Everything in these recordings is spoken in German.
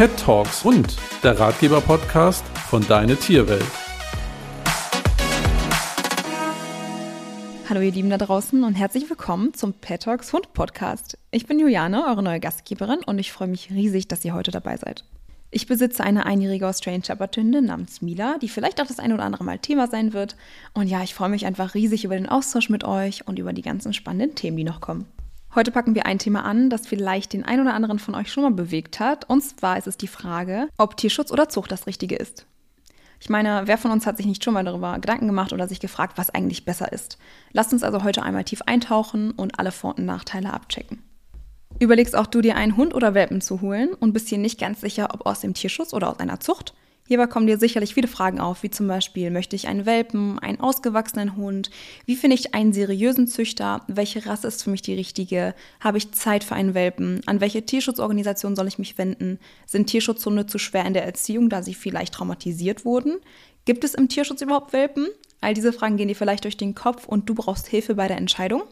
Pet Talks und der Ratgeber-Podcast von Deine Tierwelt. Hallo ihr Lieben da draußen und herzlich willkommen zum Pet Talks Hund Podcast. Ich bin Juliane, eure neue Gastgeberin und ich freue mich riesig, dass ihr heute dabei seid. Ich besitze eine einjährige Australian Shepherd Hündin namens Mila, die vielleicht auch das ein oder andere Mal Thema sein wird. Und ja, ich freue mich einfach riesig über den Austausch mit euch und über die ganzen spannenden Themen, die noch kommen. Heute packen wir ein Thema an, das vielleicht den ein oder anderen von euch schon mal bewegt hat. Und zwar ist es die Frage, ob Tierschutz oder Zucht das Richtige ist. Ich meine, wer von uns hat sich nicht schon mal darüber Gedanken gemacht oder sich gefragt, was eigentlich besser ist? Lasst uns also heute einmal tief eintauchen und alle Vor- und Nachteile abchecken. Überlegst auch du dir einen Hund oder Welpen zu holen und bist dir nicht ganz sicher, ob aus dem Tierschutz oder aus einer Zucht? Hierbei kommen dir sicherlich viele Fragen auf, wie zum Beispiel, möchte ich einen Welpen, einen ausgewachsenen Hund? Wie finde ich einen seriösen Züchter? Welche Rasse ist für mich die richtige? Habe ich Zeit für einen Welpen? An welche Tierschutzorganisation soll ich mich wenden? Sind Tierschutzhunde zu schwer in der Erziehung, da sie vielleicht traumatisiert wurden? Gibt es im Tierschutz überhaupt Welpen? All diese Fragen gehen dir vielleicht durch den Kopf und du brauchst Hilfe bei der Entscheidung.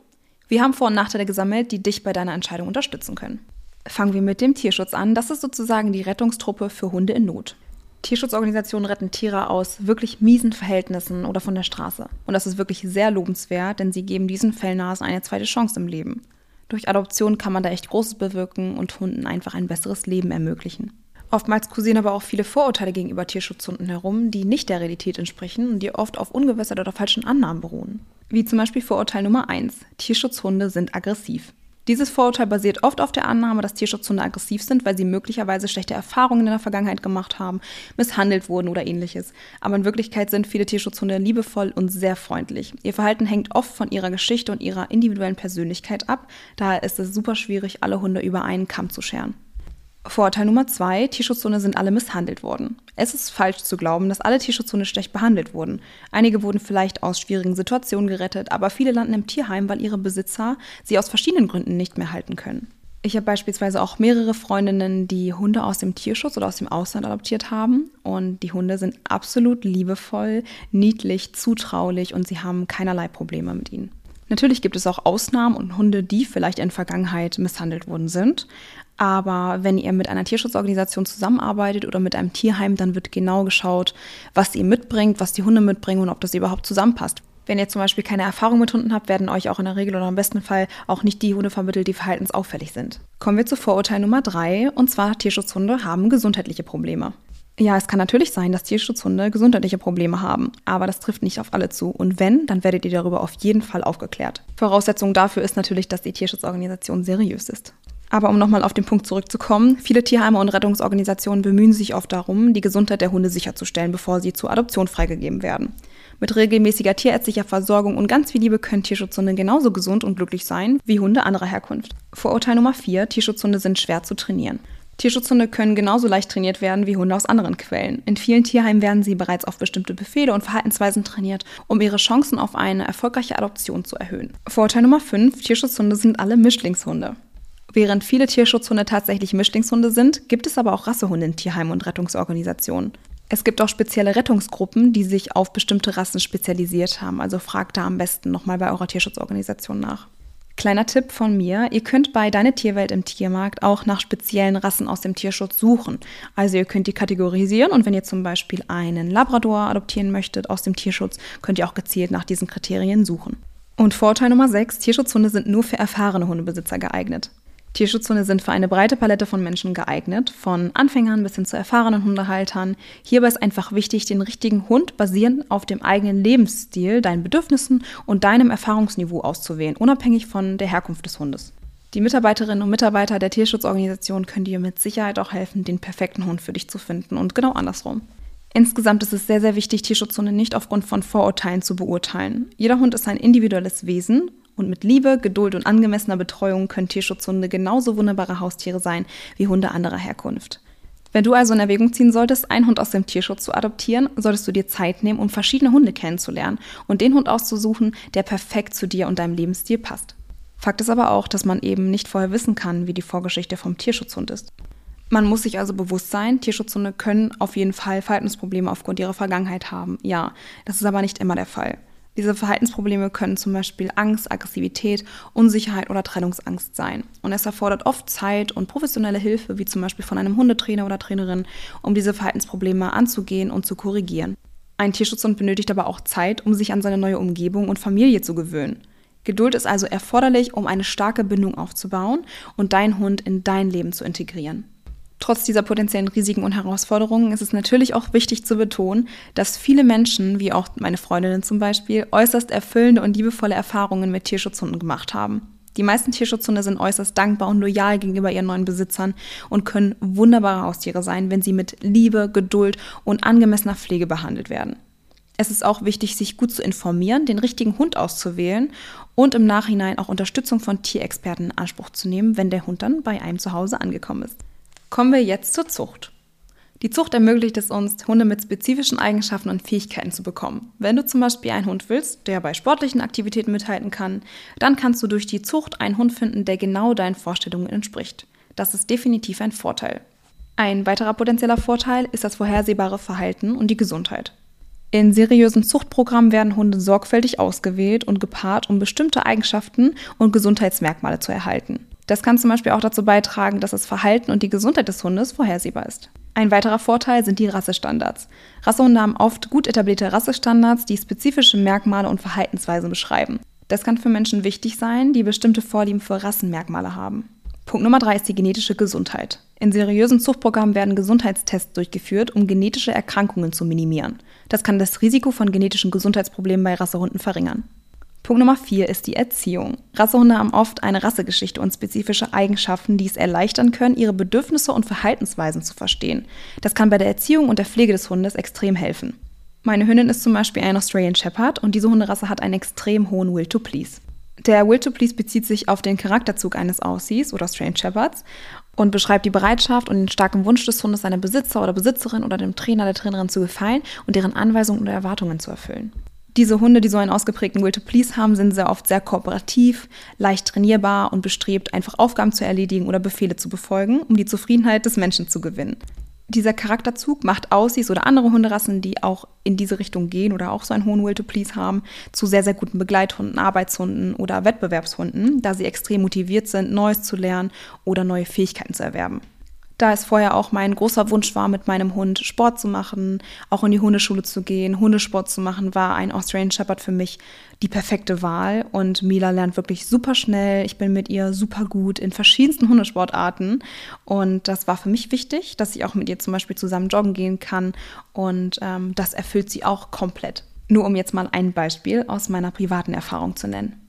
Wir haben Vor- und Nachteile gesammelt, die dich bei deiner Entscheidung unterstützen können. Fangen wir mit dem Tierschutz an. Das ist sozusagen die Rettungstruppe für Hunde in Not. Tierschutzorganisationen retten Tiere aus wirklich miesen Verhältnissen oder von der Straße. Und das ist wirklich sehr lobenswert, denn sie geben diesen Fellnasen eine zweite Chance im Leben. Durch Adoption kann man da echt Großes bewirken und Hunden einfach ein besseres Leben ermöglichen. Oftmals kursieren aber auch viele Vorurteile gegenüber Tierschutzhunden herum, die nicht der Realität entsprechen und die oft auf ungewässert oder falschen Annahmen beruhen. Wie zum Beispiel Vorurteil Nummer 1. Tierschutzhunde sind aggressiv. Dieses Vorurteil basiert oft auf der Annahme, dass Tierschutzhunde aggressiv sind, weil sie möglicherweise schlechte Erfahrungen in der Vergangenheit gemacht haben, misshandelt wurden oder ähnliches. Aber in Wirklichkeit sind viele Tierschutzhunde liebevoll und sehr freundlich. Ihr Verhalten hängt oft von ihrer Geschichte und ihrer individuellen Persönlichkeit ab. Daher ist es super schwierig, alle Hunde über einen Kamm zu scheren. Vorurteil Nummer zwei, Tierschutzhunde sind alle misshandelt worden. Es ist falsch zu glauben, dass alle Tierschutzhunde schlecht behandelt wurden. Einige wurden vielleicht aus schwierigen Situationen gerettet, aber viele landen im Tierheim, weil ihre Besitzer sie aus verschiedenen Gründen nicht mehr halten können. Ich habe beispielsweise auch mehrere Freundinnen, die Hunde aus dem Tierschutz oder aus dem Ausland adoptiert haben. Und die Hunde sind absolut liebevoll, niedlich, zutraulich und sie haben keinerlei Probleme mit ihnen. Natürlich gibt es auch Ausnahmen und Hunde, die vielleicht in Vergangenheit misshandelt worden sind. Aber wenn ihr mit einer Tierschutzorganisation zusammenarbeitet oder mit einem Tierheim, dann wird genau geschaut, was ihr mitbringt, was die Hunde mitbringen und ob das überhaupt zusammenpasst. Wenn ihr zum Beispiel keine Erfahrung mit Hunden habt, werden euch auch in der Regel oder im besten Fall auch nicht die Hunde vermittelt, die verhaltensauffällig sind. Kommen wir zu Vorurteil Nummer drei, und zwar Tierschutzhunde haben gesundheitliche Probleme. Ja, es kann natürlich sein, dass Tierschutzhunde gesundheitliche Probleme haben, aber das trifft nicht auf alle zu. Und wenn, dann werdet ihr darüber auf jeden Fall aufgeklärt. Voraussetzung dafür ist natürlich, dass die Tierschutzorganisation seriös ist. Aber um nochmal auf den Punkt zurückzukommen, viele Tierheime und Rettungsorganisationen bemühen sich oft darum, die Gesundheit der Hunde sicherzustellen, bevor sie zur Adoption freigegeben werden. Mit regelmäßiger tierärztlicher Versorgung und ganz viel Liebe können Tierschutzhunde genauso gesund und glücklich sein wie Hunde anderer Herkunft. Vorurteil Nummer 4. Tierschutzhunde sind schwer zu trainieren. Tierschutzhunde können genauso leicht trainiert werden wie Hunde aus anderen Quellen. In vielen Tierheimen werden sie bereits auf bestimmte Befehle und Verhaltensweisen trainiert, um ihre Chancen auf eine erfolgreiche Adoption zu erhöhen. Vorurteil Nummer 5. Tierschutzhunde sind alle Mischlingshunde. Während viele Tierschutzhunde tatsächlich Mischlingshunde sind, gibt es aber auch Rassehunde in Tierheimen und Rettungsorganisationen. Es gibt auch spezielle Rettungsgruppen, die sich auf bestimmte Rassen spezialisiert haben. Also fragt da am besten nochmal bei eurer Tierschutzorganisation nach. Kleiner Tipp von mir, ihr könnt bei Deine Tierwelt im Tiermarkt auch nach speziellen Rassen aus dem Tierschutz suchen. Also ihr könnt die kategorisieren und wenn ihr zum Beispiel einen Labrador adoptieren möchtet aus dem Tierschutz, könnt ihr auch gezielt nach diesen Kriterien suchen. Und Vorteil Nummer 6, Tierschutzhunde sind nur für erfahrene Hundebesitzer geeignet. Tierschutzhunde sind für eine breite Palette von Menschen geeignet, von Anfängern bis hin zu erfahrenen Hundehaltern. Hierbei ist einfach wichtig, den richtigen Hund basierend auf dem eigenen Lebensstil, deinen Bedürfnissen und deinem Erfahrungsniveau auszuwählen, unabhängig von der Herkunft des Hundes. Die Mitarbeiterinnen und Mitarbeiter der Tierschutzorganisation können dir mit Sicherheit auch helfen, den perfekten Hund für dich zu finden und genau andersrum. Insgesamt ist es sehr, sehr wichtig, Tierschutzhunde nicht aufgrund von Vorurteilen zu beurteilen. Jeder Hund ist ein individuelles Wesen und mit Liebe, Geduld und angemessener Betreuung können Tierschutzhunde genauso wunderbare Haustiere sein wie Hunde anderer Herkunft. Wenn du also in Erwägung ziehen solltest, einen Hund aus dem Tierschutz zu adoptieren, solltest du dir Zeit nehmen, um verschiedene Hunde kennenzulernen und den Hund auszusuchen, der perfekt zu dir und deinem Lebensstil passt. Fakt ist aber auch, dass man eben nicht vorher wissen kann, wie die Vorgeschichte vom Tierschutzhund ist. Man muss sich also bewusst sein, Tierschutzhunde können auf jeden Fall Verhaltensprobleme aufgrund ihrer Vergangenheit haben. Ja, das ist aber nicht immer der Fall. Diese Verhaltensprobleme können zum Beispiel Angst, Aggressivität, Unsicherheit oder Trennungsangst sein. Und es erfordert oft Zeit und professionelle Hilfe, wie zum Beispiel von einem Hundetrainer oder Trainerin, um diese Verhaltensprobleme anzugehen und zu korrigieren. Ein Tierschutzhund benötigt aber auch Zeit, um sich an seine neue Umgebung und Familie zu gewöhnen. Geduld ist also erforderlich, um eine starke Bindung aufzubauen und deinen Hund in dein Leben zu integrieren. Trotz dieser potenziellen Risiken und Herausforderungen ist es natürlich auch wichtig zu betonen, dass viele Menschen, wie auch meine Freundinnen zum Beispiel, äußerst erfüllende und liebevolle Erfahrungen mit Tierschutzhunden gemacht haben. Die meisten Tierschutzhunde sind äußerst dankbar und loyal gegenüber ihren neuen Besitzern und können wunderbare Haustiere sein, wenn sie mit Liebe, Geduld und angemessener Pflege behandelt werden. Es ist auch wichtig, sich gut zu informieren, den richtigen Hund auszuwählen und im Nachhinein auch Unterstützung von Tierexperten in Anspruch zu nehmen, wenn der Hund dann bei einem zu Hause angekommen ist. Kommen wir jetzt zur Zucht. Die Zucht ermöglicht es uns, Hunde mit spezifischen Eigenschaften und Fähigkeiten zu bekommen. Wenn du zum Beispiel einen Hund willst, der bei sportlichen Aktivitäten mithalten kann, dann kannst du durch die Zucht einen Hund finden, der genau deinen Vorstellungen entspricht. Das ist definitiv ein Vorteil. Ein weiterer potenzieller Vorteil ist das vorhersehbare Verhalten und die Gesundheit. In seriösen Zuchtprogrammen werden Hunde sorgfältig ausgewählt und gepaart, um bestimmte Eigenschaften und Gesundheitsmerkmale zu erhalten. Das kann zum Beispiel auch dazu beitragen, dass das Verhalten und die Gesundheit des Hundes vorhersehbar ist. Ein weiterer Vorteil sind die Rassestandards. Rassehunde haben oft gut etablierte Rassestandards, die spezifische Merkmale und Verhaltensweisen beschreiben. Das kann für Menschen wichtig sein, die bestimmte Vorlieben für Rassenmerkmale haben. Punkt Nummer drei ist die genetische Gesundheit. In seriösen Zuchtprogrammen werden Gesundheitstests durchgeführt, um genetische Erkrankungen zu minimieren. Das kann das Risiko von genetischen Gesundheitsproblemen bei Rassehunden verringern. Punkt Nummer vier ist die Erziehung. Rassehunde haben oft eine Rassegeschichte und spezifische Eigenschaften, die es erleichtern können, ihre Bedürfnisse und Verhaltensweisen zu verstehen. Das kann bei der Erziehung und der Pflege des Hundes extrem helfen. Meine Hündin ist zum Beispiel ein Australian Shepherd und diese Hunderasse hat einen extrem hohen Will to Please. Der Will to Please bezieht sich auf den Charakterzug eines Aussies oder Australian Shepherds und beschreibt die Bereitschaft und den starken Wunsch des Hundes, seinem Besitzer oder Besitzerin oder dem Trainer, der Trainerin zu gefallen und deren Anweisungen oder Erwartungen zu erfüllen. Diese Hunde, die so einen ausgeprägten Will to Please haben, sind sehr oft sehr kooperativ, leicht trainierbar und bestrebt, einfach Aufgaben zu erledigen oder Befehle zu befolgen, um die Zufriedenheit des Menschen zu gewinnen. Dieser Charakterzug macht Aussies oder andere Hunderassen, die auch in diese Richtung gehen oder auch so einen hohen Will to Please haben, zu sehr, sehr guten Begleithunden, Arbeitshunden oder Wettbewerbshunden, da sie extrem motiviert sind, Neues zu lernen oder neue Fähigkeiten zu erwerben da es vorher auch mein großer Wunsch war, mit meinem Hund Sport zu machen, auch in die Hundeschule zu gehen, Hundesport zu machen, war ein Australian Shepherd für mich die perfekte Wahl. Und Mila lernt wirklich super schnell. Ich bin mit ihr super gut in verschiedensten Hundesportarten. Und das war für mich wichtig, dass ich auch mit ihr zum Beispiel zusammen joggen gehen kann. Und ähm, das erfüllt sie auch komplett. Nur um jetzt mal ein Beispiel aus meiner privaten Erfahrung zu nennen.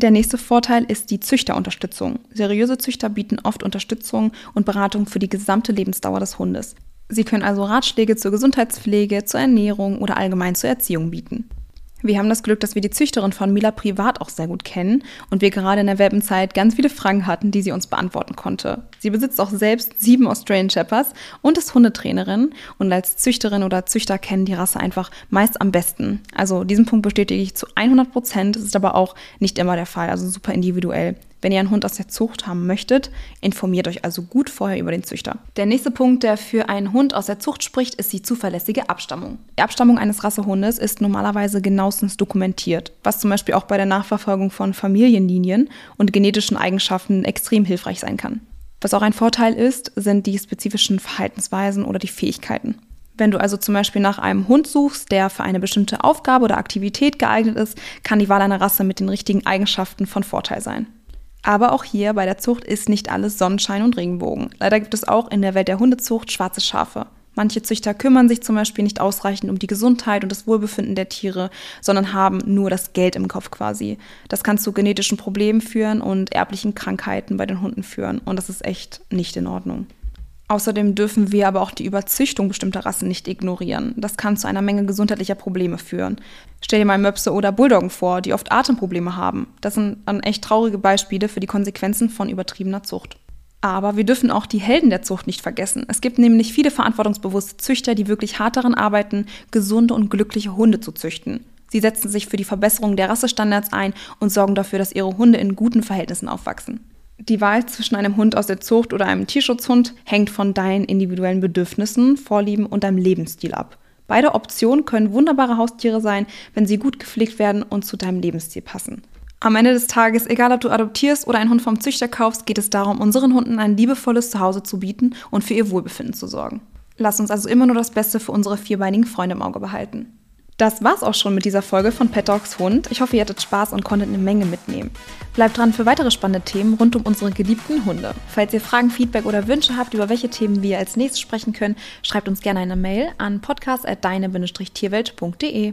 Der nächste Vorteil ist die Züchterunterstützung. Seriöse Züchter bieten oft Unterstützung und Beratung für die gesamte Lebensdauer des Hundes. Sie können also Ratschläge zur Gesundheitspflege, zur Ernährung oder allgemein zur Erziehung bieten. Wir haben das Glück, dass wir die Züchterin von Mila privat auch sehr gut kennen und wir gerade in der Welpenzeit ganz viele Fragen hatten, die sie uns beantworten konnte. Sie besitzt auch selbst sieben Australian Shepherds und ist Hundetrainerin und als Züchterin oder Züchter kennen die Rasse einfach meist am besten. Also diesen Punkt bestätige ich zu 100 Prozent, ist aber auch nicht immer der Fall, also super individuell. Wenn ihr einen Hund aus der Zucht haben möchtet, informiert euch also gut vorher über den Züchter. Der nächste Punkt, der für einen Hund aus der Zucht spricht, ist die zuverlässige Abstammung. Die Abstammung eines Rassehundes ist normalerweise genauestens dokumentiert, was zum Beispiel auch bei der Nachverfolgung von Familienlinien und genetischen Eigenschaften extrem hilfreich sein kann. Was auch ein Vorteil ist, sind die spezifischen Verhaltensweisen oder die Fähigkeiten. Wenn du also zum Beispiel nach einem Hund suchst, der für eine bestimmte Aufgabe oder Aktivität geeignet ist, kann die Wahl einer Rasse mit den richtigen Eigenschaften von Vorteil sein. Aber auch hier bei der Zucht ist nicht alles Sonnenschein und Regenbogen. Leider gibt es auch in der Welt der Hundezucht schwarze Schafe. Manche Züchter kümmern sich zum Beispiel nicht ausreichend um die Gesundheit und das Wohlbefinden der Tiere, sondern haben nur das Geld im Kopf quasi. Das kann zu genetischen Problemen führen und erblichen Krankheiten bei den Hunden führen. Und das ist echt nicht in Ordnung. Außerdem dürfen wir aber auch die Überzüchtung bestimmter Rassen nicht ignorieren. Das kann zu einer Menge gesundheitlicher Probleme führen. Stell dir mal Möpse oder Bulldoggen vor, die oft Atemprobleme haben. Das sind dann echt traurige Beispiele für die Konsequenzen von übertriebener Zucht. Aber wir dürfen auch die Helden der Zucht nicht vergessen. Es gibt nämlich viele verantwortungsbewusste Züchter, die wirklich hart daran arbeiten, gesunde und glückliche Hunde zu züchten. Sie setzen sich für die Verbesserung der Rassestandards ein und sorgen dafür, dass ihre Hunde in guten Verhältnissen aufwachsen. Die Wahl zwischen einem Hund aus der Zucht oder einem Tierschutzhund hängt von deinen individuellen Bedürfnissen, Vorlieben und deinem Lebensstil ab. Beide Optionen können wunderbare Haustiere sein, wenn sie gut gepflegt werden und zu deinem Lebensstil passen. Am Ende des Tages, egal ob du adoptierst oder einen Hund vom Züchter kaufst, geht es darum, unseren Hunden ein liebevolles Zuhause zu bieten und für ihr Wohlbefinden zu sorgen. Lass uns also immer nur das Beste für unsere vierbeinigen Freunde im Auge behalten. Das war's auch schon mit dieser Folge von Pet Dogs Hund. Ich hoffe, ihr hattet Spaß und konntet eine Menge mitnehmen. Bleibt dran für weitere spannende Themen rund um unsere geliebten Hunde. Falls ihr Fragen, Feedback oder Wünsche habt, über welche Themen wir als nächstes sprechen können, schreibt uns gerne eine Mail an podcast.deine-tierwelt.de.